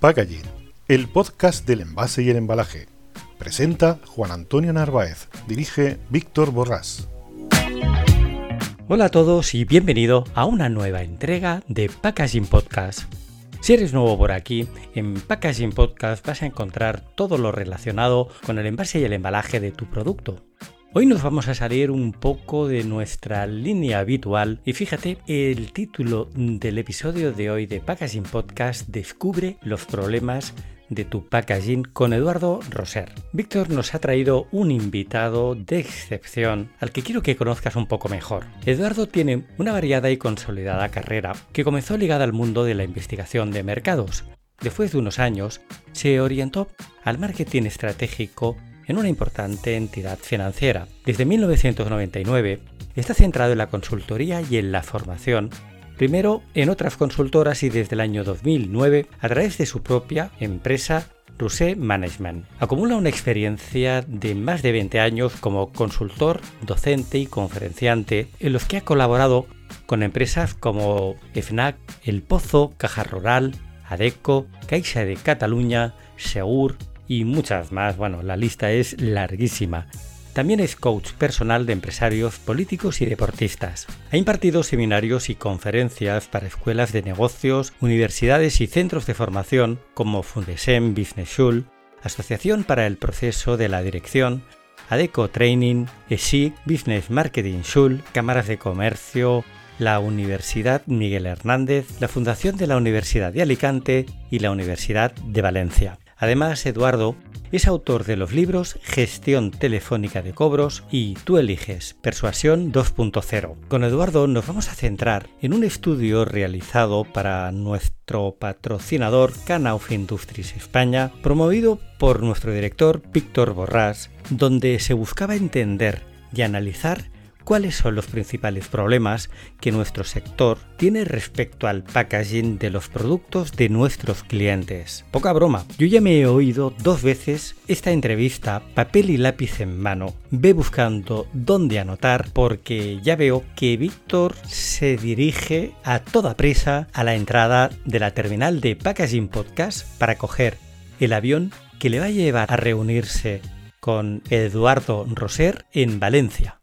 Packaging, el podcast del envase y el embalaje. Presenta Juan Antonio Narváez, dirige Víctor Borrás. Hola a todos y bienvenido a una nueva entrega de Packaging Podcast. Si eres nuevo por aquí, en Packaging Podcast vas a encontrar todo lo relacionado con el envase y el embalaje de tu producto. Hoy nos vamos a salir un poco de nuestra línea habitual y fíjate, el título del episodio de hoy de Packaging Podcast descubre los problemas de tu packaging con Eduardo Roser. Víctor nos ha traído un invitado de excepción al que quiero que conozcas un poco mejor. Eduardo tiene una variada y consolidada carrera que comenzó ligada al mundo de la investigación de mercados. Después de unos años, se orientó al marketing estratégico en una importante entidad financiera. Desde 1999 está centrado en la consultoría y en la formación, primero en otras consultoras y desde el año 2009 a través de su propia empresa Rusé Management. Acumula una experiencia de más de 20 años como consultor, docente y conferenciante en los que ha colaborado con empresas como FNAC, El Pozo, Caja Rural, ADECO, Caixa de Cataluña, Segur, y muchas más. Bueno, la lista es larguísima. También es coach personal de empresarios, políticos y deportistas. Ha impartido seminarios y conferencias para escuelas de negocios, universidades y centros de formación como Fundesem Business School, Asociación para el Proceso de la Dirección, ADECO Training, ESI Business Marketing School, Cámaras de Comercio, la Universidad Miguel Hernández, la Fundación de la Universidad de Alicante y la Universidad de Valencia. Además, Eduardo es autor de los libros Gestión Telefónica de Cobros y Tú eliges, Persuasión 2.0. Con Eduardo nos vamos a centrar en un estudio realizado para nuestro patrocinador Canauf Industries España, promovido por nuestro director Víctor Borrás, donde se buscaba entender y analizar cuáles son los principales problemas que nuestro sector tiene respecto al packaging de los productos de nuestros clientes. Poca broma, yo ya me he oído dos veces esta entrevista papel y lápiz en mano. Ve buscando dónde anotar porque ya veo que Víctor se dirige a toda prisa a la entrada de la terminal de Packaging Podcast para coger el avión que le va a llevar a reunirse con Eduardo Roser en Valencia.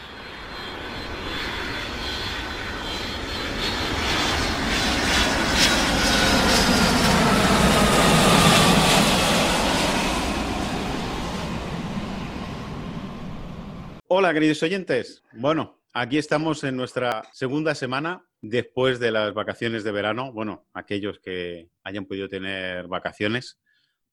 Queridos oyentes. Bueno, aquí estamos en nuestra segunda semana después de las vacaciones de verano. Bueno, aquellos que hayan podido tener vacaciones,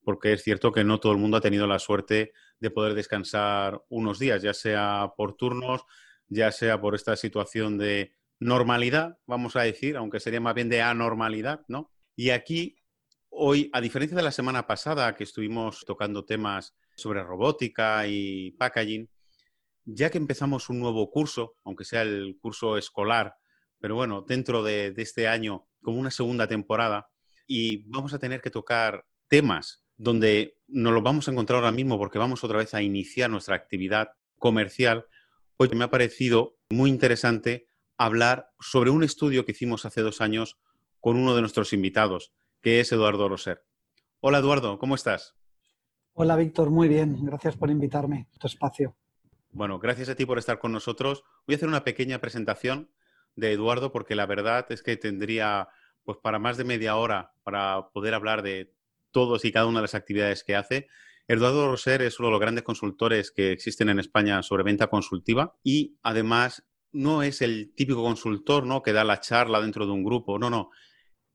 porque es cierto que no todo el mundo ha tenido la suerte de poder descansar unos días, ya sea por turnos, ya sea por esta situación de normalidad, vamos a decir, aunque sería más bien de anormalidad, ¿no? Y aquí, hoy, a diferencia de la semana pasada que estuvimos tocando temas sobre robótica y packaging, ya que empezamos un nuevo curso, aunque sea el curso escolar, pero bueno, dentro de, este año, como una segunda temporada, y vamos a tener que tocar temas donde nos los vamos a encontrar ahora mismo porque vamos otra vez a iniciar nuestra actividad comercial, pues me ha parecido muy interesante hablar sobre un estudio que hicimos hace dos años con uno de nuestros invitados, que es Eduardo Roser. Hola Eduardo, ¿cómo estás? Hola Víctor, muy bien. Gracias por invitarme a tu espacio. Bueno, gracias a ti por estar con nosotros. Voy a hacer una pequeña presentación de Eduardo porque la verdad es que tendría pues para más de media hora para poder hablar de todos y cada una de las actividades que hace. Eduardo Roser es uno de los grandes consultores que existen en España sobre venta consultiva y además no es el típico consultor ¿no? que da la charla dentro de un grupo, no, no.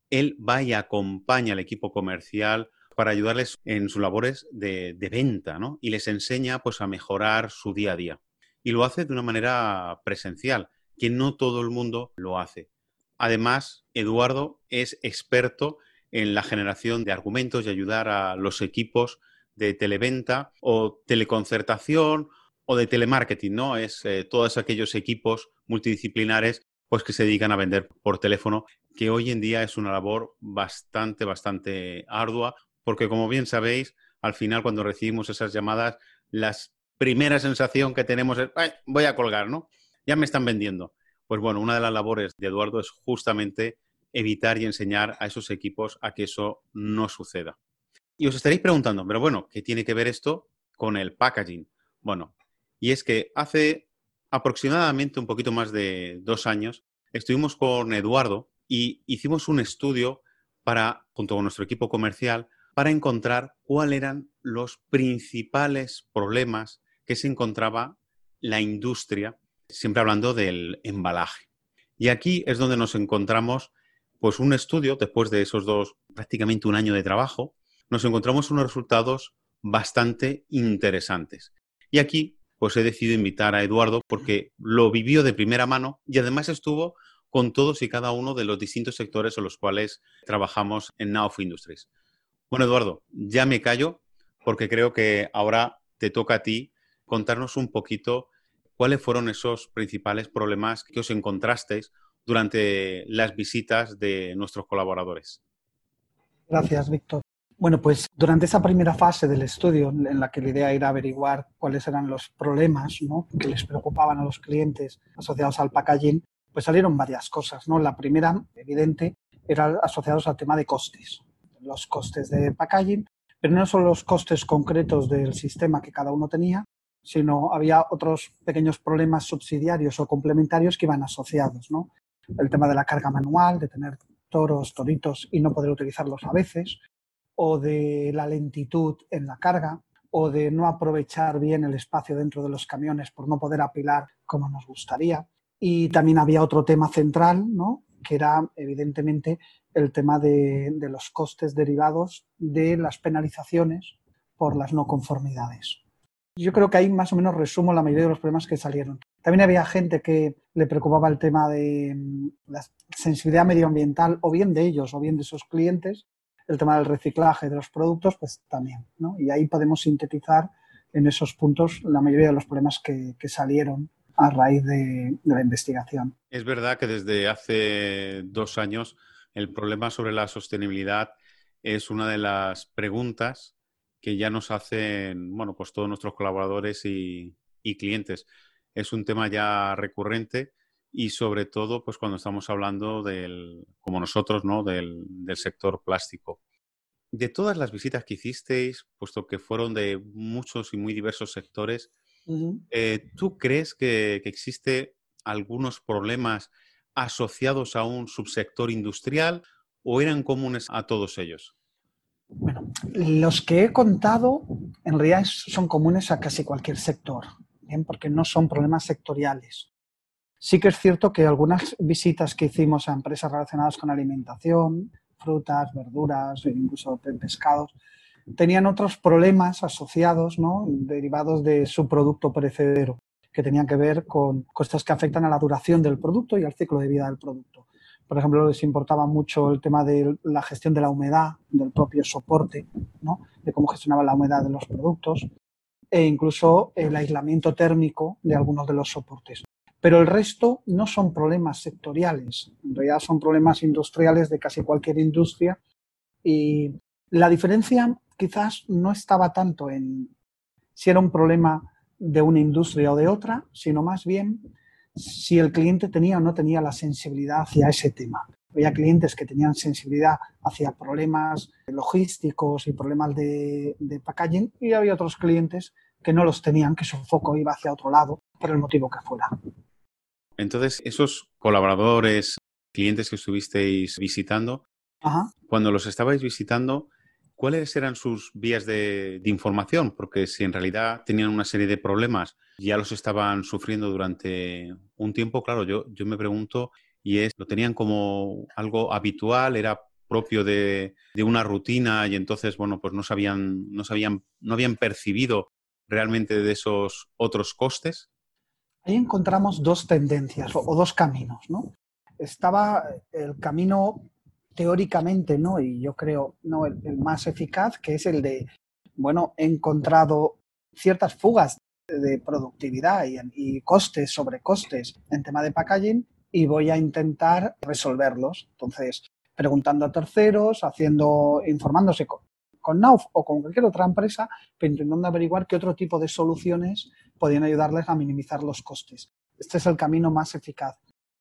Él va y acompaña al equipo comercial para ayudarles en sus labores de, venta, ¿no? Y les enseña pues a mejorar su día a día. Y lo hace de una manera presencial, que no todo el mundo lo hace. Además, Eduardo es experto en la generación de argumentos y ayudar a los equipos de televenta o teleconcertación o de telemarketing, ¿no? Es eh, todos aquellos equipos multidisciplinares pues que se dedican a vender por teléfono, que hoy en día es una labor bastante, bastante ardua, porque como bien sabéis, al final cuando recibimos esas llamadas, la primera sensación que tenemos es, voy a colgar, ¿no? Ya me están vendiendo. Pues bueno, una de las labores de Eduardo es justamente evitar y enseñar a esos equipos a que eso no suceda. Y os estaréis preguntando, pero bueno, ¿qué tiene que ver esto con el packaging? Bueno, y es que hace aproximadamente un poquito más de dos años estuvimos con Eduardo y hicimos un estudio para, junto con nuestro equipo comercial, para encontrar cuáles eran los principales problemas que se encontraba la industria, siempre hablando del embalaje. Y aquí es donde nos encontramos, pues un estudio, después de esos dos, prácticamente un año de trabajo, nos encontramos unos resultados bastante interesantes. Y aquí, pues he decidido invitar a Eduardo porque lo vivió de primera mano y además estuvo con todos y cada uno de los distintos sectores en los cuales trabajamos en Now Industries. Bueno, Eduardo, ya me callo porque creo que ahora te toca a ti contarnos un poquito cuáles fueron esos principales problemas que os encontrasteis durante las visitas de nuestros colaboradores. Gracias, Víctor. Bueno, pues durante esa primera fase del estudio, en la que la idea era averiguar cuáles eran los problemas que les preocupaban a los clientes asociados al packaging, pues salieron varias cosas. ¿no? La primera, evidente, era asociados al tema de costes. Los costes de packaging, pero no solo los costes concretos del sistema que cada uno tenía, sino había otros pequeños problemas subsidiarios o complementarios que iban asociados. ¿no? El tema de la carga manual, de tener toros, toritos y no poder utilizarlos a veces, o de la lentitud en la carga o de no aprovechar bien el espacio dentro de los camiones por no poder apilar como nos gustaría. Y también había otro tema central, ¿no? Que era evidentemente el tema de, los costes derivados de las penalizaciones por las no conformidades. Yo creo que ahí más o menos resumo la mayoría de los problemas que salieron. También había gente que le preocupaba el tema de mm, la sensibilidad medioambiental, o bien de ellos, o bien de sus clientes, el tema del reciclaje de los productos, pues también. Y ahí podemos sintetizar en esos puntos la mayoría de los problemas que, salieron a raíz de, la investigación. Es verdad que desde hace dos años el problema sobre la sostenibilidad es una de las preguntas que ya nos hacen, bueno, pues todos nuestros colaboradores y, clientes. Es un tema ya recurrente y sobre todo pues cuando estamos hablando del, como nosotros, ¿no? del, sector plástico. De todas las visitas que hicisteis, puesto que fueron de muchos y muy diversos sectores, eh, ¿tú crees que, que existe algunos problemas asociados a un subsector industrial o eran comunes a todos ellos? Bueno, los que he contado en realidad son comunes a casi cualquier sector, ¿bien? porque no son problemas sectoriales. Sí que es cierto que algunas visitas que hicimos a empresas relacionadas con alimentación, frutas, verduras, incluso pescados, tenían otros problemas asociados, ¿no? derivados de su producto perecedero, que tenían que ver con cosas que afectan a la duración del producto y al ciclo de vida del producto. Por ejemplo, les importaba mucho el tema de la gestión de la humedad, del propio soporte, ¿no? de cómo gestionaba la humedad de los productos, e incluso el aislamiento térmico de algunos de los soportes. Pero el resto no son problemas sectoriales, en realidad son problemas industriales de casi cualquier industria y la diferencia quizás no estaba tanto en si era un problema de una industria o de otra, sino más bien si el cliente tenía o no tenía la sensibilidad hacia ese tema. Había clientes que tenían sensibilidad hacia problemas logísticos y problemas de, de packaging y había otros clientes que no los tenían, que su foco iba hacia otro lado, por el motivo que fuera. Entonces, esos colaboradores, clientes que estuvisteis visitando, cuando los estabais visitando, ¿cuáles eran sus vías de, información? Porque si en realidad tenían una serie de problemas, ya los estaban sufriendo durante un tiempo, claro, yo, yo me pregunto, y es, ¿lo tenían como algo habitual? ¿Era propio de, de, una rutina y entonces, bueno, pues no sabían, no sabían, no habían percibido realmente de esos otros costes? Ahí encontramos dos tendencias o, dos caminos, ¿no? Estaba el camino teóricamente, ¿no? Y yo creo, ¿no? El, más eficaz, que es el de, bueno, he encontrado ciertas fugas de productividad y, costes sobre costes en tema de packaging y voy a intentar resolverlos. Entonces, preguntando a terceros, haciendo, informándose con, con Nauf o con cualquier otra empresa, pero intentando averiguar qué otro tipo de soluciones podían ayudarles a minimizar los costes. Este es el camino más eficaz.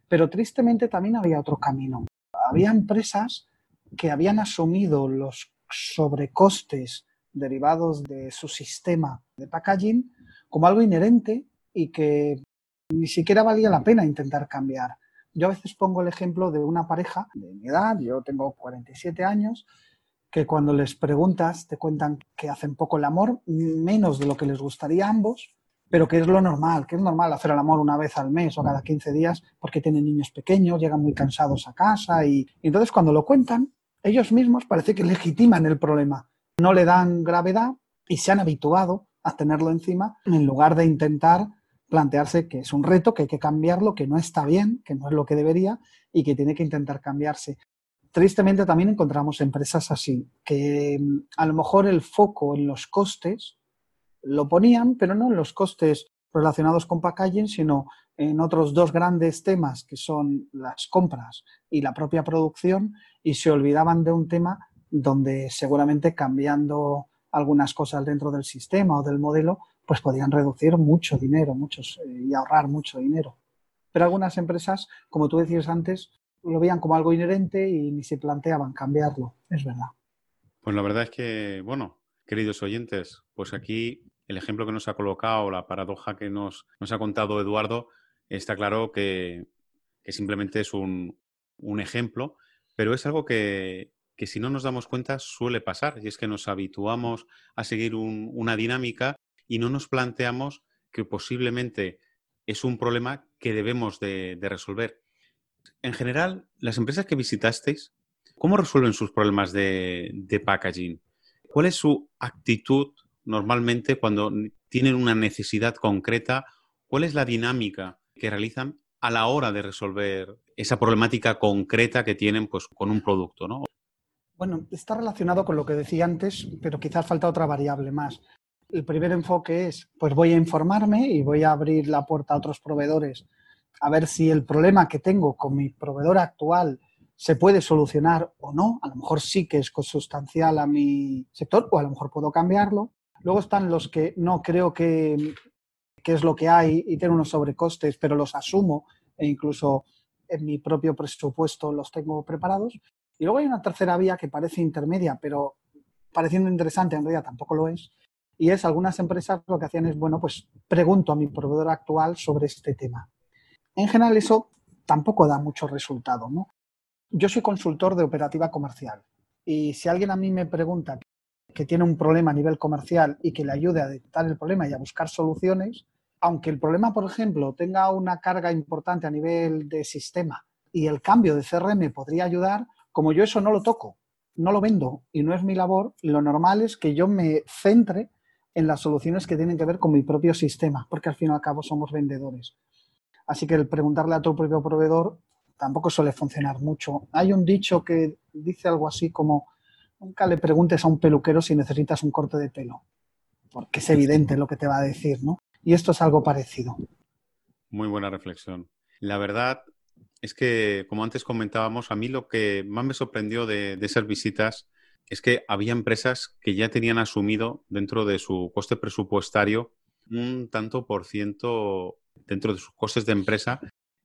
Pero tristemente también había otro camino. Había empresas que habían asumido los sobrecostes derivados de su sistema de packaging como algo inherente y que ni siquiera valía la pena intentar cambiar. Yo a veces pongo el ejemplo de una pareja de mi edad, yo tengo 47 años, que cuando les preguntas te cuentan que hacen poco el amor, menos de lo que les gustaría a ambos, pero que es lo normal, que es normal hacer el amor una vez al mes o cada 15 días porque tienen niños pequeños, llegan muy cansados a casa y, entonces cuando lo cuentan, ellos mismos parece que legitiman el problema, no le dan gravedad y se han habituado a tenerlo encima en lugar de intentar plantearse que es un reto, que hay que cambiarlo, que no está bien, que no es lo que debería y que tiene que intentar cambiarse. Tristemente también encontramos empresas así, que mm, a lo mejor el foco en los costes lo ponían, pero no en los costes relacionados con packaging, sino en otros dos grandes temas que son las compras y la propia producción y se olvidaban de un tema donde seguramente cambiando algunas cosas dentro del sistema o del modelo pues podían reducir mucho dinero muchos, eh, y ahorrar mucho dinero. Pero algunas empresas, como tú decías antes, lo veían como algo inherente y ni se planteaban cambiarlo, es verdad. Pues la verdad es que, bueno, queridos oyentes, pues aquí el ejemplo que nos ha colocado, la paradoja que nos, nos ha contado Eduardo, está claro que, que simplemente es un, un, ejemplo, pero es algo que, que, si no nos damos cuenta suele pasar, y es que nos habituamos a seguir un, una dinámica y no nos planteamos que posiblemente es un problema que debemos de, de resolver. En general, las empresas que visitasteis, ¿cómo resuelven sus problemas de, de packaging? ¿Cuál es su actitud normalmente cuando tienen una necesidad concreta? ¿Cuál es la dinámica que realizan a la hora de resolver esa problemática concreta que tienen pues, con un producto? ¿no? Bueno, está relacionado con lo que decía antes, pero quizás falta otra variable más. El primer enfoque es, pues voy a informarme y voy a abrir la puerta a otros proveedores a ver si el problema que tengo con mi proveedor actual se puede solucionar o no. A lo mejor sí que es consustancial a mi sector o a lo mejor puedo cambiarlo. Luego están los que no creo que, que es lo que hay y tienen unos sobrecostes, pero los asumo e incluso en mi propio presupuesto los tengo preparados. Y luego hay una tercera vía que parece intermedia, pero pareciendo interesante, en realidad tampoco lo es, y es algunas empresas lo que hacían es, bueno, pues pregunto a mi proveedor actual sobre este tema. En general eso tampoco da mucho resultado, ¿no? Yo soy consultor de operativa comercial y si alguien a mí me pregunta que tiene un problema a nivel comercial y que le ayude a detectar el problema y a buscar soluciones, aunque el problema, por ejemplo, tenga una carga importante a nivel de sistema y el cambio de CRM podría ayudar, como yo eso no lo toco, no lo vendo y no es mi labor, lo normal es que yo me centre en las soluciones que tienen que ver con mi propio sistema, porque al fin y al cabo somos vendedores. Así que el preguntarle a tu propio proveedor tampoco suele funcionar mucho. Hay un dicho que dice algo así como, nunca le preguntes a un peluquero si necesitas un corte de pelo, porque es evidente lo que te va a decir, ¿no? Y esto es algo parecido. Muy buena reflexión. La verdad es que, como antes comentábamos, a mí lo que más me sorprendió de, de esas visitas es que había empresas que ya tenían asumido dentro de su coste presupuestario un tanto por ciento dentro de sus costes de empresa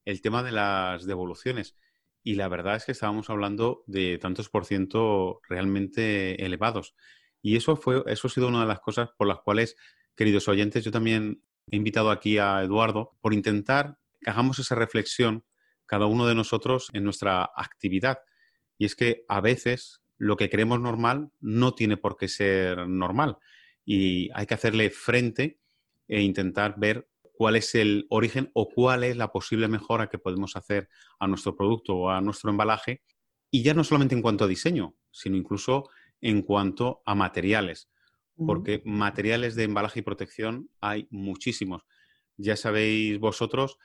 el tema de las devoluciones. Y la verdad es que estábamos hablando de tantos por ciento realmente elevados. Y eso fue, eso ha sido una de las cosas por las cuales, queridos oyentes, yo también he invitado aquí a Eduardo por intentar que hagamos esa reflexión cada uno de nosotros en nuestra actividad. Y es que a veces lo que creemos normal no tiene por qué ser normal y hay que hacerle frente e intentar ver cuál es el origen o cuál es la posible mejora que podemos hacer a nuestro producto o a nuestro embalaje. Y ya no solamente en cuanto a diseño, sino incluso en cuanto a materiales, porque materiales de embalaje y protección hay muchísimos. Ya sabéis vosotros,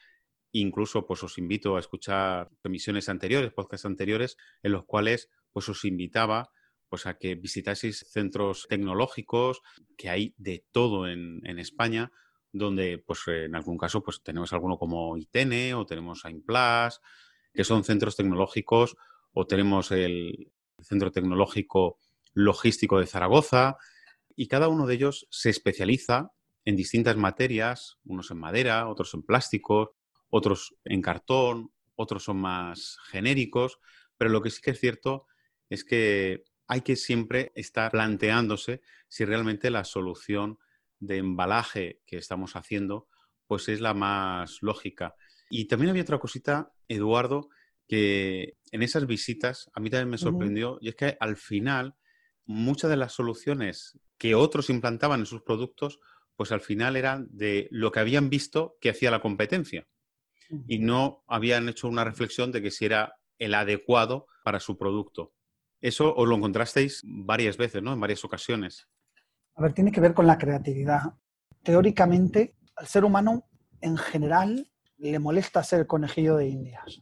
incluso pues os invito a escuchar emisiones anteriores, podcasts anteriores, en los cuales pues os invitaba pues, a que visitaseis centros tecnológicos, que hay de todo en, España, donde pues, en algún caso pues, tenemos alguno como ITENE o tenemos AIMPLAS, que son centros tecnológicos, o tenemos el Centro Tecnológico Logístico de Zaragoza, y cada uno de ellos se especializa en distintas materias, unos en madera, otros en plásticos, otros en cartón, otros son más genéricos, pero lo que sí que es cierto es que hay que siempre estar planteándose si realmente la solución de embalaje que estamos haciendo pues es la más lógica. Y también había otra cosita, Eduardo, que en esas visitas a mí también me sorprendió, y es que al final muchas de las soluciones que otros implantaban en sus productos, pues al final eran de lo que habían visto que hacía la competencia y no habían hecho una reflexión de que si era el adecuado para su producto. Eso os lo encontrasteis varias veces, ¿no? En varias ocasiones. A ver, tiene que ver con la creatividad. Teóricamente, al ser humano en general le molesta ser conejillo de indias.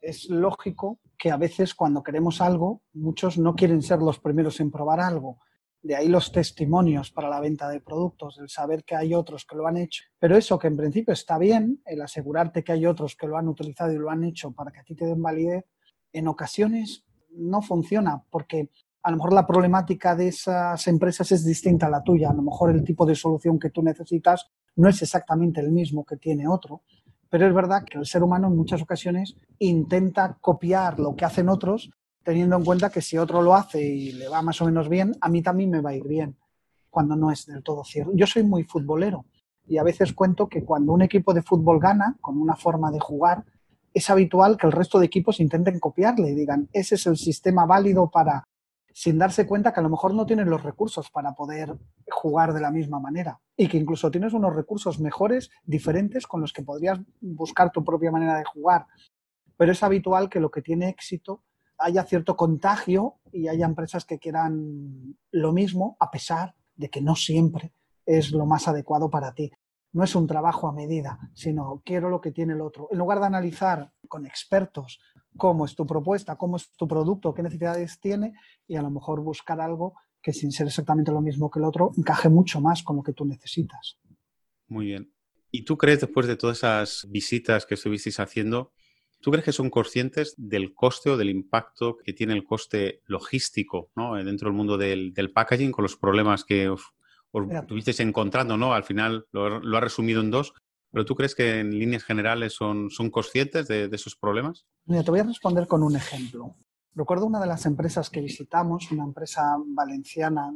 Es lógico que a veces cuando queremos algo, muchos no quieren ser los primeros en probar algo. De ahí los testimonios para la venta de productos, el saber que hay otros que lo han hecho. Pero eso que en principio está bien, el asegurarte que hay otros que lo han utilizado y lo han hecho para que a ti te den validez, en ocasiones no funciona porque a lo mejor la problemática de esas empresas es distinta a la tuya. A lo mejor el tipo de solución que tú necesitas no es exactamente el mismo que tiene otro. Pero es verdad que el ser humano en muchas ocasiones intenta copiar lo que hacen otros, teniendo en cuenta que si otro lo hace y le va más o menos bien, a mí también me va a ir bien, cuando no es del todo cierto. Yo soy muy futbolero y a veces cuento que cuando un equipo de fútbol gana con una forma de jugar, es habitual que el resto de equipos intenten copiarle y digan, ese es el sistema válido para, sin darse cuenta que a lo mejor no tienen los recursos para poder jugar de la misma manera y que incluso tienes unos recursos mejores, diferentes, con los que podrías buscar tu propia manera de jugar. Pero es habitual que lo que tiene éxito haya cierto contagio y haya empresas que quieran lo mismo, a pesar de que no siempre es lo más adecuado para ti no es un trabajo a medida, sino quiero lo que tiene el otro. En lugar de analizar con expertos cómo es tu propuesta, cómo es tu producto, qué necesidades tiene y a lo mejor buscar algo que sin ser exactamente lo mismo que el otro encaje mucho más con lo que tú necesitas. Muy bien. ¿Y tú crees, después de todas esas visitas que estuvisteis haciendo, ¿Tú crees que son conscientes del coste o del impacto que tiene el coste logístico dentro del mundo del, del, packaging con los problemas que os os estuvisteis encontrando, ¿no? Al final lo, ha resumido en dos, pero ¿tú crees que en líneas generales son, son conscientes de, esos problemas? Mira, te voy a responder con un ejemplo. Recuerdo una de las empresas que visitamos, una empresa valenciana,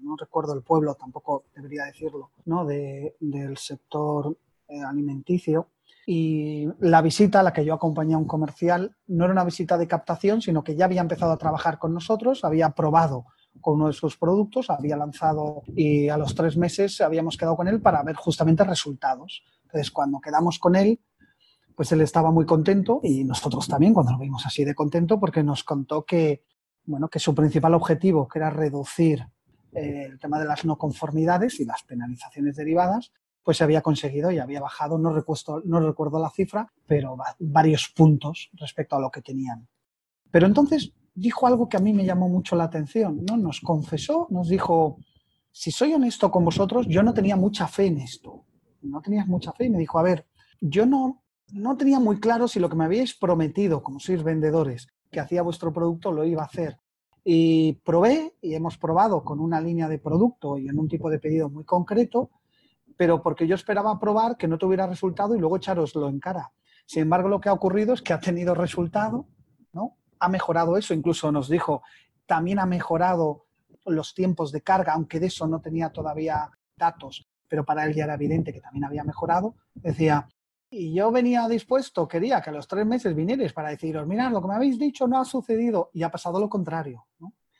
no recuerdo el pueblo, tampoco debería decirlo, ¿no? del sector eh, alimenticio. Y la visita a la que yo acompañé a un comercial no era una visita de captación, sino que ya había empezado a trabajar con nosotros, había probado con uno de sus productos, había lanzado y a los tres meses habíamos quedado con él para ver justamente resultados. Entonces, cuando quedamos con él, pues él estaba muy contento y nosotros también cuando lo vimos así de contento porque nos contó que, bueno, que su principal objetivo, que era reducir eh, el tema de las no conformidades y las penalizaciones derivadas, pues se había conseguido y había bajado, no recuerdo, no recuerdo la cifra, pero varios puntos respecto a lo que tenían. Pero entonces dijo algo que a mí me llamó mucho la atención, ¿no? Nos confesó, nos dijo, si soy honesto con vosotros, yo no tenía mucha fe en esto. No tenías mucha fe y me dijo, a ver, yo no, no tenía muy claro si lo que me habíais prometido, como sois vendedores, que hacía vuestro producto, lo iba a hacer. Y probé y hemos probado con una línea de producto y en un tipo de pedido muy concreto, pero porque yo esperaba probar que no tuviera resultado y luego echaroslo en cara. Sin embargo, lo que ha ocurrido es que ha tenido resultado, ¿no? ha mejorado eso, incluso nos dijo, también ha mejorado los tiempos de carga, aunque de eso no tenía todavía datos, pero para él ya era evidente que también había mejorado. Decía, y yo venía dispuesto, quería que a los tres meses vinierais para deciros, mirad, lo que me habéis dicho no ha sucedido y ha pasado lo contrario.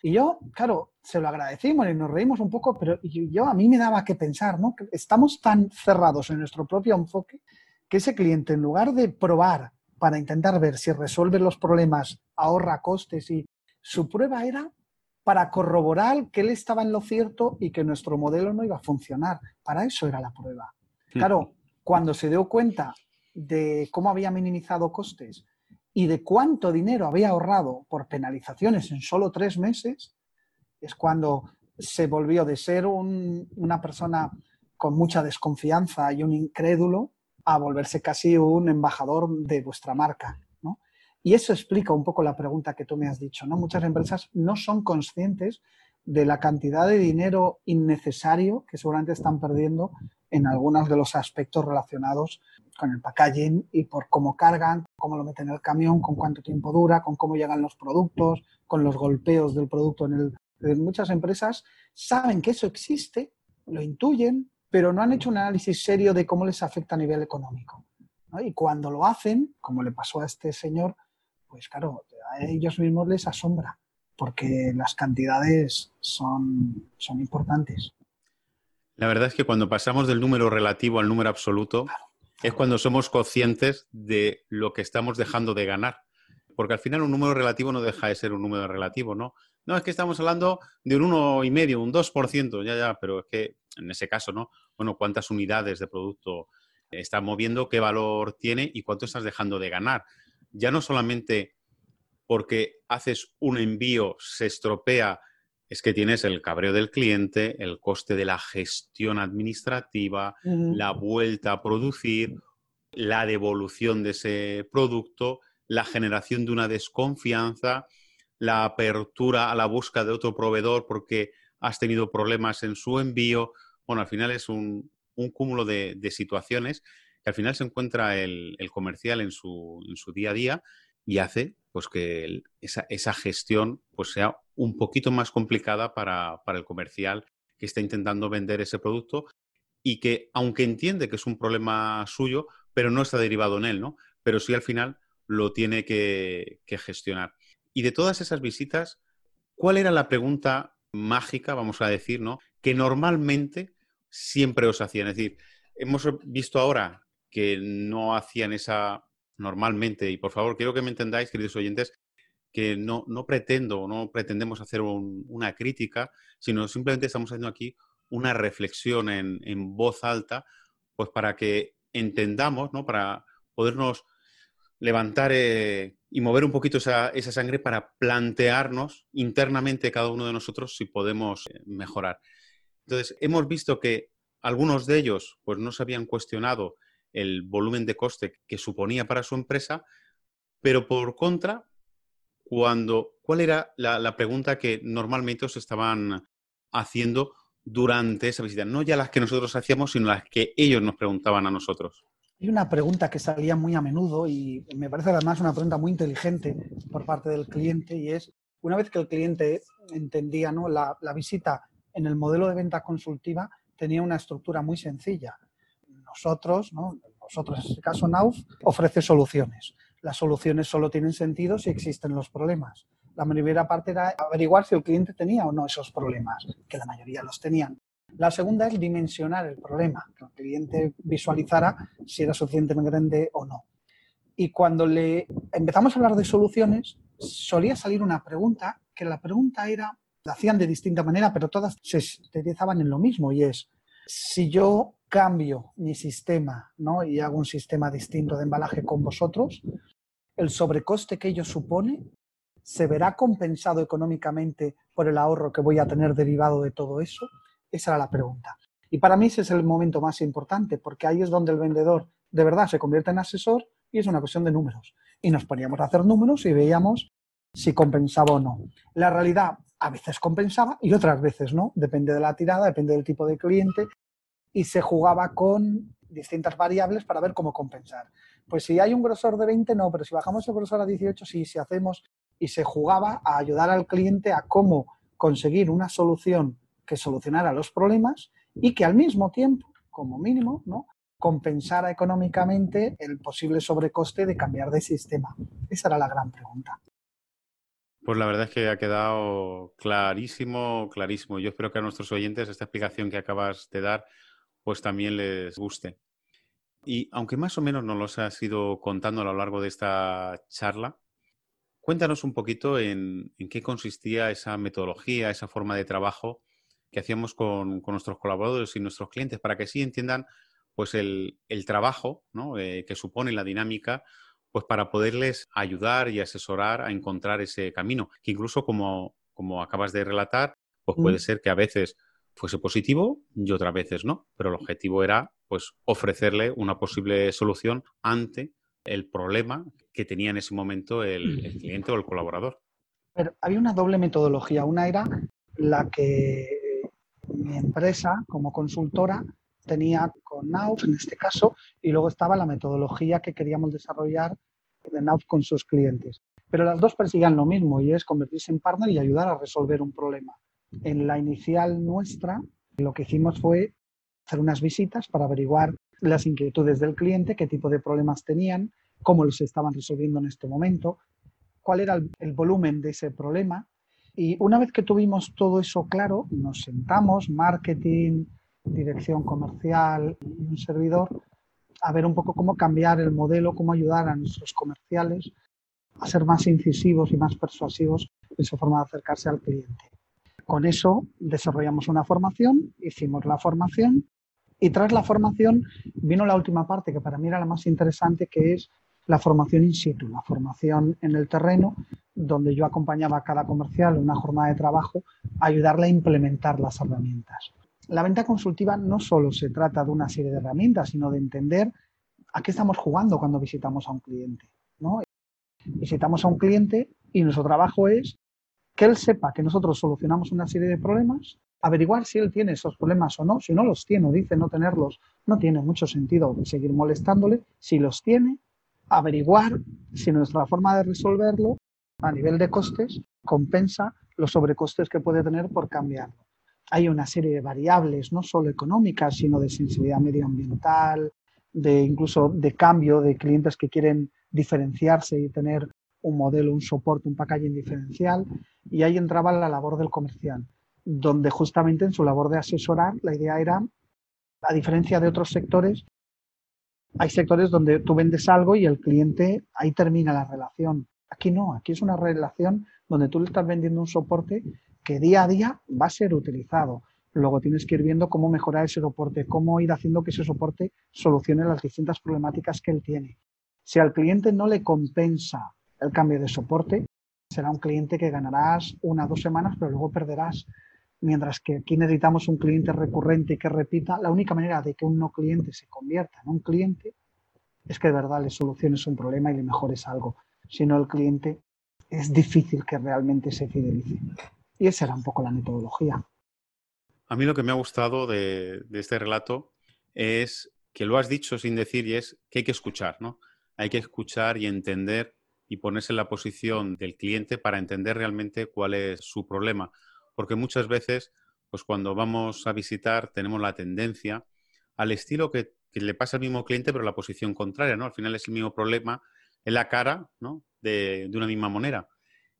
Y yo, claro, se lo agradecimos y nos reímos un poco, pero yo a mí me daba que pensar, ¿no? Estamos tan cerrados en nuestro propio enfoque que ese cliente, en lugar de probar para intentar ver si resuelve los problemas, ahorra costes y su prueba era para corroborar que él estaba en lo cierto y que nuestro modelo no iba a funcionar. Para eso era la prueba. Claro, cuando se dio cuenta de cómo había minimizado costes y de cuánto dinero había ahorrado por penalizaciones en solo tres meses, es cuando se volvió de ser una persona con mucha desconfianza y un incrédulo a volverse casi un embajador de vuestra marca. ¿No? Y eso explica un poco la pregunta que tú me has dicho. ¿no? Muchas empresas no son conscientes de la cantidad de dinero innecesario que seguramente están perdiendo en algunos de los aspectos relacionados con el packaging y por cómo cargan, cómo lo meten en el camión, con cuánto tiempo dura, con cómo llegan los productos, con los golpeos del producto en el... Muchas empresas saben que eso existe, lo intuyen, pero no han hecho un análisis serio de cómo les afecta a nivel económico. Y cuando lo hacen, como le pasó a este señor, pues claro, a ellos mismos les asombra, porque las cantidades son, son importantes. La verdad es que cuando pasamos del número relativo al número absoluto, es cuando somos conscientes de lo que estamos dejando de ganar. Porque al final un número relativo no deja de ser un número relativo, ¿no? No, es que estamos hablando de un 1,5, un 2%, ya, ya, pero es que en ese caso, ¿no? Bueno, ¿cuántas unidades de producto estás moviendo? ¿Qué valor tiene? ¿Y cuánto estás dejando de ganar? Ya no solamente porque haces un envío, se estropea es que tienes el cabreo del cliente, el coste de la gestión administrativa, la vuelta a producir, la devolución de ese producto, la generación de una desconfianza, la apertura a la búsqueda de otro proveedor porque has tenido problemas en su envío. Bueno, al final es un, cúmulo de, situaciones al final se encuentra el, comercial en su, día a día y hace pues que esa, gestión pues sea un poquito más complicada para, el comercial que está intentando vender ese producto y que, aunque entiende que es un problema suyo, pero no está derivado en él, ¿no? Pero sí al final lo tiene que, gestionar. Y de todas esas visitas, ¿cuál era la pregunta mágica, vamos a decir, ¿no? Que normalmente siempre os hacían. Es decir, hemos visto ahora que no hacían esa normalmente, y por favor, quiero que me entendáis, queridos oyentes, que no, no pretendo, no pretendemos hacer una crítica, sino simplemente estamos haciendo aquí una reflexión en, en voz alta, pues para que entendamos, ¿no? Para podernos levantar eh, y mover un poquito esa, esa, sangre para plantearnos internamente cada uno de nosotros si podemos eh, mejorar. Entonces, hemos visto que algunos de ellos pues no se habían cuestionado el volumen de coste que suponía para su empresa, pero por contra, cuando, ¿cuál era la, pregunta que normalmente os estaban haciendo durante esa visita? No ya las que nosotros hacíamos, sino las que ellos nos preguntaban a nosotros. Hay una pregunta que salía muy a menudo y me parece además una pregunta muy inteligente por parte del cliente y es, una vez que el cliente entendía ¿no? la, la visita en el modelo de venta consultiva, tenía una estructura muy sencilla nosotros, ¿no? nosotros en este caso NAUF, ofrece soluciones. Las soluciones solo tienen sentido si existen los problemas. La primera parte era averiguar si el cliente tenía o no esos problemas, que la mayoría los tenían. La segunda es dimensionar el problema, que el cliente visualizara si era suficientemente grande o no. Y cuando le empezamos a hablar de soluciones, solía salir una pregunta, que la pregunta era, la hacían de distinta manera, pero todas se utilizaban en lo mismo, y es, si yo cambio mi sistema ¿no? y hago un sistema distinto de embalaje con vosotros, el sobrecoste que ello supone se verá compensado económicamente por el ahorro que voy a tener derivado de todo eso? Esa era la pregunta. Y para mí ese es el momento más importante, porque ahí es donde el vendedor de verdad se convierte en asesor y es una cuestión de números. Y nos poníamos a hacer números y veíamos si compensaba o no. La realidad a veces compensaba y otras veces no, depende de la tirada, depende del tipo de cliente, y se jugaba con distintas variables para ver cómo compensar. Pues si hay un grosor de 20, no, pero si bajamos el grosor a 18, sí, si hacemos y se jugaba a ayudar al cliente a cómo conseguir una solución que solucionara los problemas y que al mismo tiempo, como mínimo, ¿no? compensara económicamente el posible sobrecoste de cambiar de sistema. Esa era la gran pregunta. Pues la verdad es que ha quedado clarísimo, clarísimo. Yo espero que a nuestros oyentes esta explicación que acabas de dar pues también les guste. Y aunque más o menos nos los has ido contando a lo largo de esta charla, cuéntanos un poquito en, qué consistía esa metodología, esa forma de trabajo que hacíamos con, nuestros colaboradores y nuestros clientes para que sí entiendan pues el, trabajo eh, que supone la dinámica pues para poderles ayudar y asesorar a encontrar ese camino, que incluso como, como acabas de relatar, pues puede ser que a veces fuese positivo y otras veces no, pero el objetivo era pues ofrecerle una posible solución ante el problema que tenía en ese momento el, cliente o el colaborador. Pero había una doble metodología. Una era la que mi empresa como consultora tenía con NAUF en este caso, y luego estaba la metodología que queríamos desarrollar de NAUF con sus clientes. Pero las dos persiguen lo mismo y es convertirse en partner y ayudar a resolver un problema. En la inicial nuestra, lo que hicimos fue hacer unas visitas para averiguar las inquietudes del cliente, qué tipo de problemas tenían, cómo los estaban resolviendo en este momento, cuál era el, volumen de ese problema. Y una vez que tuvimos todo eso claro, nos sentamos, marketing, dirección comercial y un servidor, a ver un poco cómo cambiar el modelo, cómo ayudar a nuestros comerciales a ser más incisivos y más persuasivos en su forma de acercarse al cliente. Con eso desarrollamos una formación, hicimos la formación y tras la formación vino la última parte que para mí era la más interesante, que es la formación in situ, la formación en el terreno, donde yo acompañaba a cada comercial en una jornada de trabajo a ayudarle a implementar las herramientas. La venta consultiva no solo se trata de una serie de herramientas, sino de entender a qué estamos jugando cuando visitamos a un cliente. ¿no? Visitamos a un cliente y nuestro trabajo es que él sepa que nosotros solucionamos una serie de problemas averiguar si él tiene esos problemas o no. Si no los tiene o dice no tenerlos, no tiene mucho sentido seguir molestándole. Si los tiene, averiguar si nuestra forma de resolverlo a nivel de costes compensa los sobrecostes que puede tener por cambiarlo. Hay una serie de variables, no solo económicas, sino de sensibilidad medioambiental, de incluso de cambio de clientes que quieren diferenciarse y tener un modelo, un soporte, un packaging diferencial. Y ahí entraba la labor del comercial donde justamente en su labor de asesorar la idea era, a diferencia de otros sectores, hay sectores donde tú vendes algo y el cliente ahí termina la relación. Aquí no, aquí es una relación donde tú le estás vendiendo un soporte que día a día va a ser utilizado. Luego tienes que ir viendo cómo mejorar ese soporte, cómo ir haciendo que ese soporte solucione las distintas problemáticas que él tiene. Si al cliente no le compensa el cambio de soporte, será un cliente que ganarás una o dos semanas, pero luego perderás Mientras que aquí necesitamos un cliente recurrente y que repita, la única manera de que un no cliente se convierta en un cliente es que de verdad le soluciones un problema y le mejores algo. Si no, el cliente es difícil que realmente se fidelice. Y esa era un poco la metodología. A mí lo que me ha gustado de, de, este relato es que lo has dicho sin decir y es que hay que escuchar, ¿no? Hay que escuchar y entender y ponerse en la posición del cliente para entender realmente cuál es su problema porque muchas veces, pues cuando vamos a visitar, tenemos la tendencia al estilo que, le pasa al mismo cliente, pero la posición contraria, ¿no? Al final es el mismo problema en la cara, ¿no? De, una misma manera.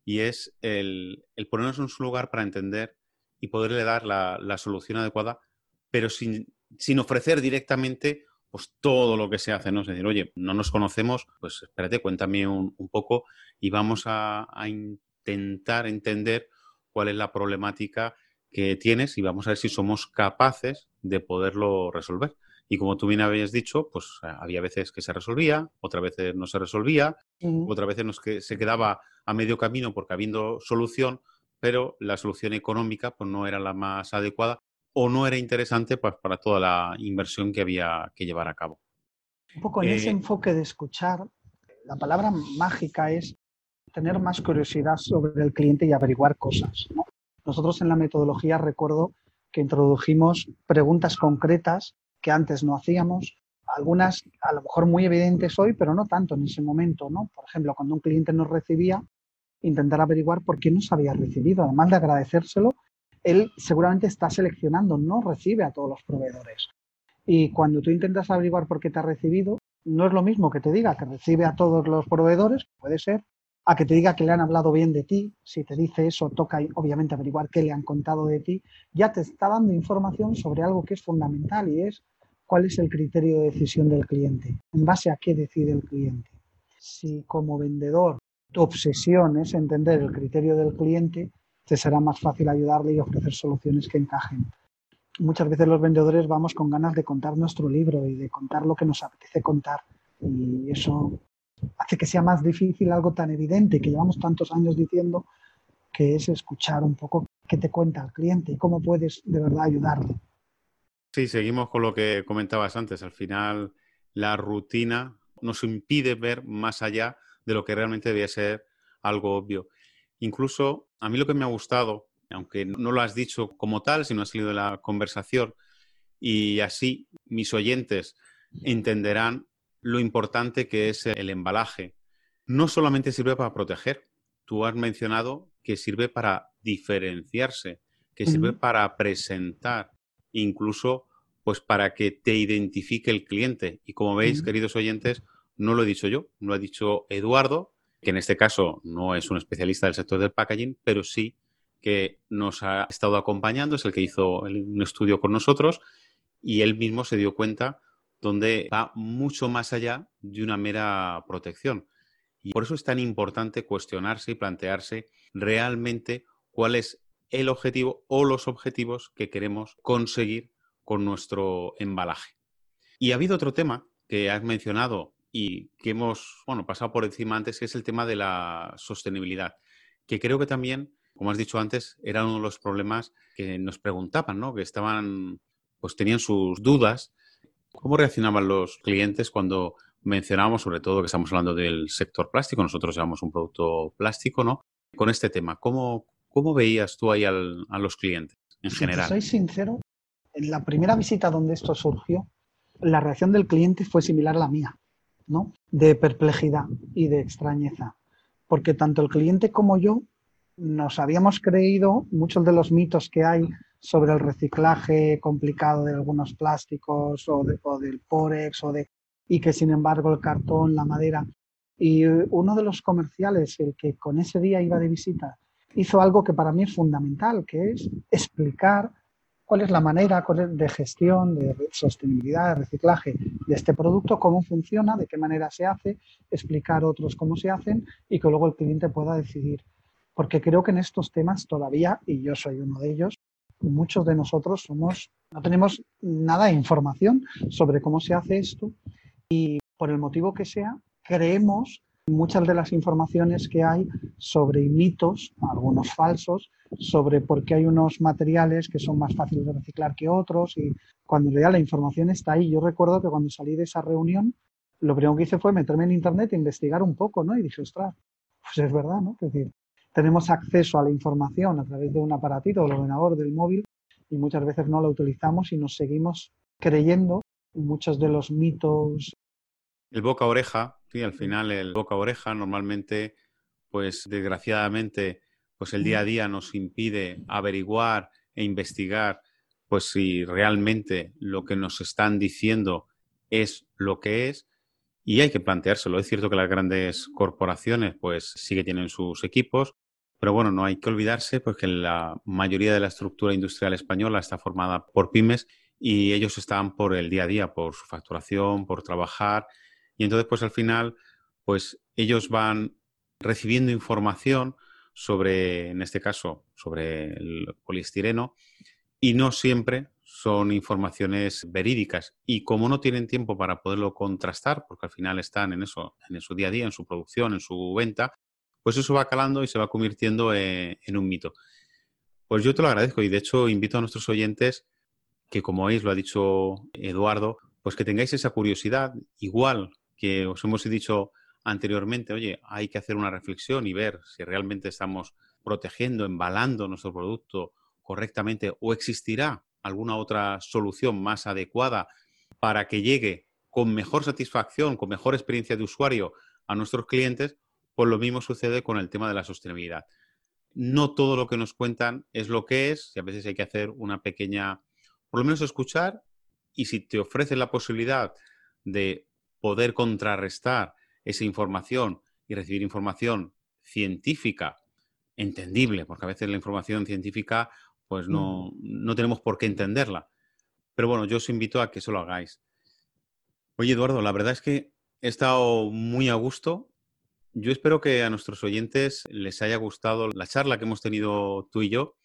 Y es el, ponernos en su lugar para entender y poderle dar la, solución adecuada, pero sin, ofrecer directamente pues todo lo que se hace, ¿no? Es decir, oye, no nos conocemos, pues espérate, cuéntame un, poco y vamos a, a, intentar entender cuál es la problemática que tienes y vamos a ver si somos capaces de poderlo resolver. Y como tú bien habías dicho, pues había veces que se resolvía, otras veces no se resolvía, otras veces nos que, se quedaba a medio camino porque habiendo solución, pero la solución económica pues no era la más adecuada o no era interesante pues, para toda la inversión que había que llevar a cabo. Un poco en ese eh, enfoque de escuchar, la palabra mágica es tener más curiosidad sobre el cliente y averiguar cosas. Nosotros en la metodología recuerdo que introdujimos preguntas concretas que antes no hacíamos, algunas a lo mejor muy evidentes hoy, pero no tanto en ese momento. ¿no? Por ejemplo, cuando un cliente nos recibía, intentar averiguar por qué nos había recibido. Además de agradecérselo, él seguramente está seleccionando, no recibe a todos los proveedores. Y cuando tú intentas averiguar por qué te ha recibido, no es lo mismo que te diga que recibe a todos los proveedores, puede ser, a que te diga que le han hablado bien de ti, si te dice eso, toca obviamente averiguar qué le han contado de ti, ya te está dando información sobre algo que es fundamental y es cuál es el criterio de decisión del cliente, en base a qué decide el cliente. Si como vendedor tu obsesión es entender el criterio del cliente, te será más fácil ayudarle y ofrecer soluciones que encajen. Muchas veces los vendedores vamos con ganas de contar nuestro libro y de contar lo que nos apetece contar y eso hace que sea más difícil algo tan evidente que llevamos tantos años diciendo, que es escuchar un poco qué te cuenta el cliente y cómo puedes de verdad ayudarle. Sí, seguimos con lo que comentabas antes. Al final, la rutina nos impide ver más allá de lo que realmente debía ser algo obvio. Incluso a mí lo que me ha gustado, aunque no lo has dicho como tal, sino ha salido de la conversación, y así mis oyentes entenderán lo importante que es el embalaje. No solamente sirve para proteger, tú has mencionado que sirve para diferenciarse, que sirve para presentar, incluso pues para que te identifique el cliente. Y como veis, queridos oyentes, no lo he dicho yo, lo ha dicho Eduardo, que en este caso no es un especialista del sector del packaging, pero sí que nos ha estado acompañando, es el que hizo un estudio con nosotros y él mismo se dio cuenta donde va mucho más allá de una mera protección. Y por eso es tan importante cuestionarse y plantearse realmente cuál es el objetivo o los objetivos que queremos conseguir con nuestro embalaje. Y ha habido otro tema que has mencionado y que hemos bueno, pasado por encima antes, que es el tema de la sostenibilidad, que creo que también, como has dicho antes, era uno de los problemas que nos preguntaban, ¿no? que estaban, pues tenían sus dudas. ¿Cómo reaccionaban los clientes cuando mencionábamos, sobre todo que estamos hablando del sector plástico, nosotros llevamos un producto plástico, ¿no? Con este tema, ¿cómo, cómo veías tú ahí a los clientes en general? soy sincero, en la primera visita donde esto surgió, la reacción del cliente fue similar a la mía de perplejidad y de extrañeza, porque tanto el cliente como yo nos habíamos creído muchos de los mitos que hay sobre el reciclaje complicado de algunos plásticos o, del Porex o de, y que sin embargo el cartón, la madera. Y uno de los comerciales, el que con ese día iba de visita, hizo algo que para mí es fundamental, que es explicar cuál es la manera de gestión, de sostenibilidad, de reciclaje de este producto, cómo funciona, de qué manera se hace, explicar otros cómo se hacen y que luego el cliente pueda decidir. Porque creo que en estos temas todavía, y yo soy uno de ellos, muchos de nosotros somos, no tenemos nada de información sobre cómo se hace esto y por el motivo que sea, creemos muchas de las informaciones que hay sobre mitos, algunos falsos, sobre por qué hay unos materiales que son más fáciles de reciclar que otros y cuando en realidad la información está ahí. Yo recuerdo que cuando salí de esa reunión, lo primero que hice fue meterme en internet e investigar un poco, ¿no? Y dije, ostras, pues es verdad, ¿no? Es decir, tenemos acceso a la información a través de un aparatito, del ordenador, del móvil, y muchas veces no la utilizamos y nos seguimos creyendo muchos de los mitos. El boca oreja Sí, al final el boca a oreja normalmente, pues desgraciadamente, pues el día a día nos impide averiguar e investigar, pues si realmente lo que nos están diciendo es lo que es y hay que planteárselo. Es cierto que las grandes corporaciones pues sí que tienen sus equipos, pero bueno, no hay que olvidarse pues que la mayoría de la estructura industrial española está formada por pymes y ellos están por el día a día, por su facturación, por trabajar y entonces, pues al final, pues ellos van recibiendo información sobre, en este caso, sobre el poliestireno, y no siempre son informaciones verídicas. Y como no tienen tiempo para poderlo contrastar, porque al final están en eso, en su día a día, en su producción, en su venta, pues eso va calando y se va convirtiendo en, en un mito. Pues yo te lo agradezco y de hecho invito a nuestros oyentes que, como veis, lo ha dicho Eduardo, pues que tengáis esa curiosidad, igual que os hemos dicho anteriormente, oye, hay que hacer una reflexión y ver si realmente estamos protegiendo, embalando nuestro producto correctamente o existirá alguna otra solución más adecuada para que llegue con mejor satisfacción, con mejor experiencia de usuario a nuestros clientes, pues lo mismo sucede con el tema de la sostenibilidad. No todo lo que nos cuentan es lo que es y a veces hay que hacer una pequeña, por lo menos escuchar y si te ofrecen la posibilidad de poder contrarrestar esa información y recibir información científica, entendible, porque a veces la información científica pues no, mm. no tenemos por qué entenderla. Pero bueno, yo os invito a que eso lo hagáis. Oye, Eduardo, la verdad es que he estado muy a gusto. Yo espero que a nuestros oyentes les haya gustado la charla que hemos tenido tú y yo.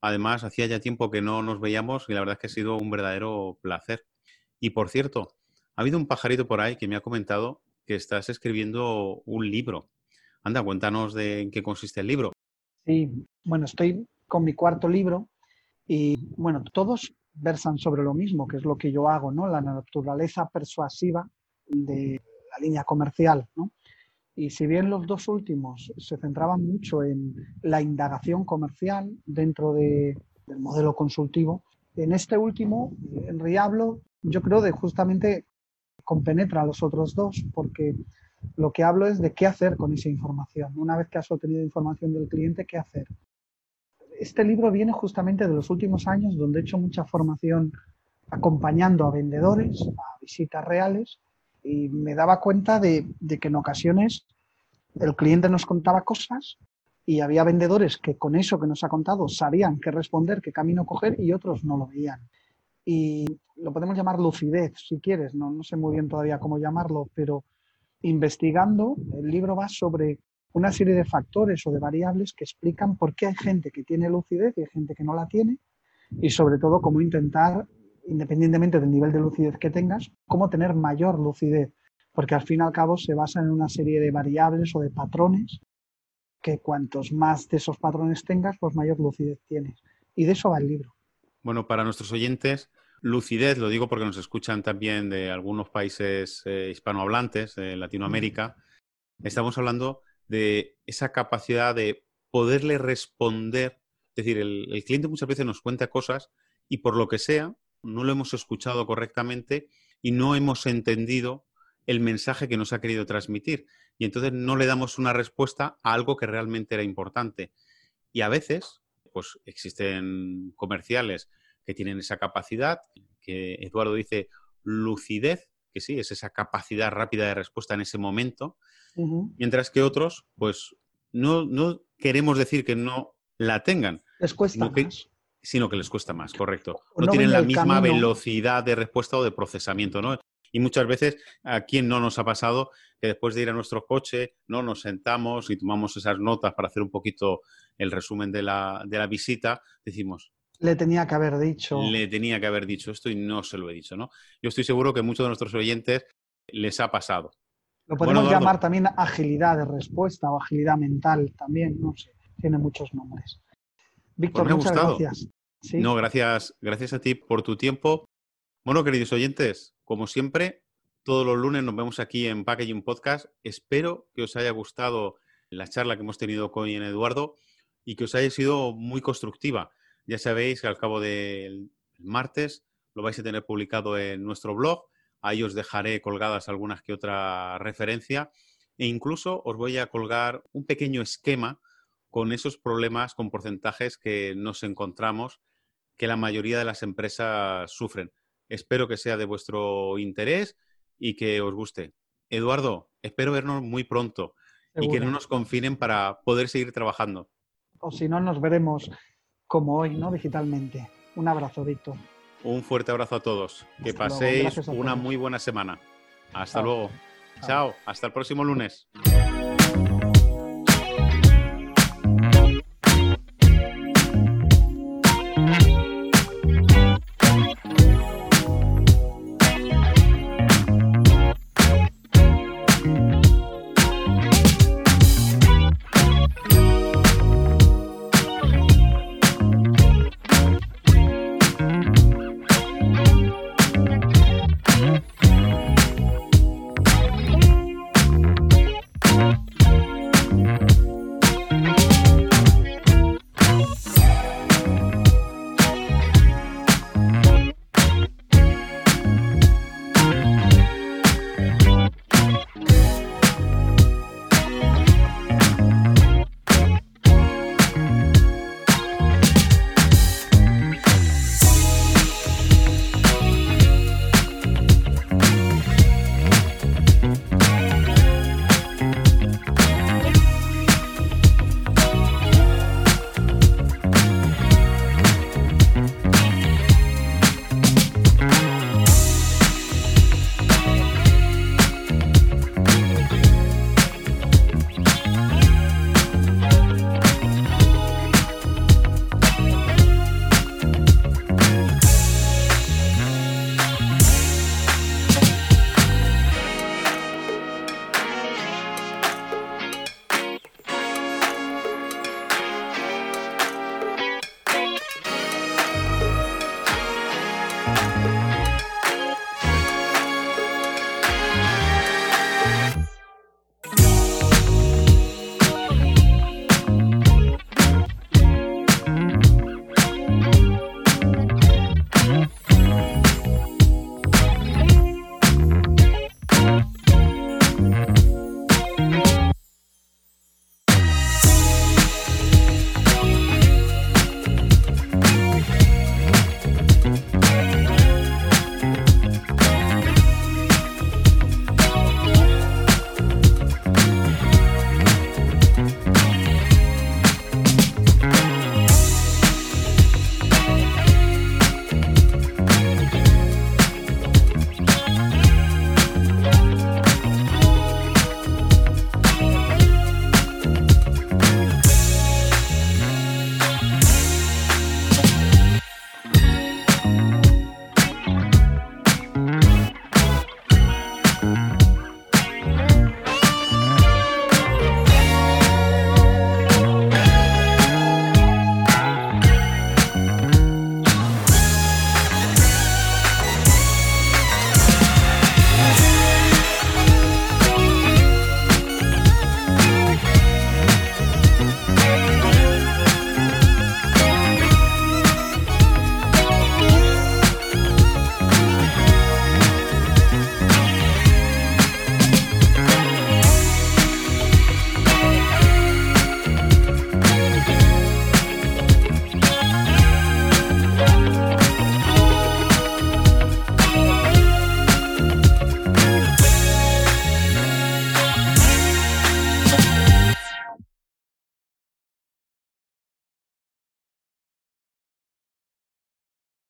Además, hacía ya tiempo que no nos veíamos y la verdad es que ha sido un verdadero placer. Y por cierto, ha habido un pajarito por ahí que me ha comentado que estás escribiendo un libro. Anda, cuéntanos de en qué consiste el libro. Sí, bueno, estoy con mi cuarto libro y, bueno, todos versan sobre lo mismo, que es lo que yo hago, ¿no? La naturaleza persuasiva de la línea comercial, ¿no? Y si bien los dos últimos se centraban mucho en la indagación comercial dentro del modelo consultivo, En este último, en Riablo, yo creo de justamente compenetra a los otros dos, porque lo que hablo es de qué hacer con esa información. Una vez que has obtenido información del cliente, ¿qué hacer? Este libro viene justamente de los últimos años donde he hecho mucha formación acompañando a vendedores, a visitas reales, y me daba cuenta de, de que en ocasiones el cliente nos contaba cosas y había vendedores que con eso que nos ha contado sabían qué responder, qué camino coger y otros no lo veían. Y lo podemos llamar lucidez, si quieres, no, no sé muy bien todavía cómo llamarlo, pero investigando, el libro va sobre una serie de factores o de variables que explican por qué hay gente que tiene lucidez y hay gente que no la tiene y sobre todo cómo intentar, independientemente del nivel de lucidez que tengas, cómo tener mayor lucidez, porque al fin y al cabo se basa en una serie de variables o de patrones que cuantos más de esos patrones tengas, pues mayor lucidez tienes. Y de eso va el libro. Bueno, para nuestros oyentes, lucidez, lo digo porque nos escuchan también de algunos países eh, hispanohablantes, de Latinoamérica, estamos hablando de esa capacidad de poderle responder. Es decir, el, el cliente muchas veces nos cuenta cosas y por lo que sea, no lo hemos escuchado correctamente y no hemos entendido el mensaje que nos ha querido transmitir. Y entonces no le damos una respuesta a algo que realmente era importante. Y a veces, pues existen comerciales que tienen esa capacidad, que Eduardo dice lucidez, que sí, es esa capacidad rápida de respuesta en ese momento, mientras que otros, pues no, no queremos decir que no la tengan. Les cuesta sino que, más. sino que les cuesta más, correcto. No, no tienen la misma camino. velocidad de respuesta o de procesamiento, ¿no? Y muchas veces, ¿a quién no nos ha pasado que después de ir a nuestro coche, no nos sentamos y tomamos esas notas para hacer un poquito el resumen de la, de la visita? Decimos, Le tenía que haber dicho. le tenía que haber dicho esto y no se lo he dicho, ¿no? Yo estoy seguro que muchos de nuestros oyentes les ha pasado. Lo podemos llamar también agilidad de respuesta o agilidad mental también, no sé, tiene muchos nombres. Víctor, Pues muchas gustado. gracias. Sí, No, gracias, gracias a ti por tu tiempo. Bueno, queridos oyentes, como siempre, todos los lunes nos vemos aquí en Packaging Podcast. Espero que os haya gustado la charla que hemos tenido con Eduardo y que os haya sido muy constructiva. Ya sabéis que al cabo del martes lo vais a tener publicado en nuestro blog. Ahí os dejaré colgadas algunas que otra referencia e incluso os voy a colgar un pequeño esquema con esos problemas con porcentajes que nos encontramos que la mayoría de las empresas sufren. Espero que sea de vuestro interés y que os guste. Eduardo, espero vernos muy pronto y que no nos confinen para poder seguir trabajando. O si no, nos veremos como hoy, ¿no? Digitalmente. Un abrazo, Víctor. Un fuerte abrazo a todos. Que Hasta paséis a una todos. muy buena semana. Hasta Chao. luego. Chao. Chao. Hasta el próximo lunes.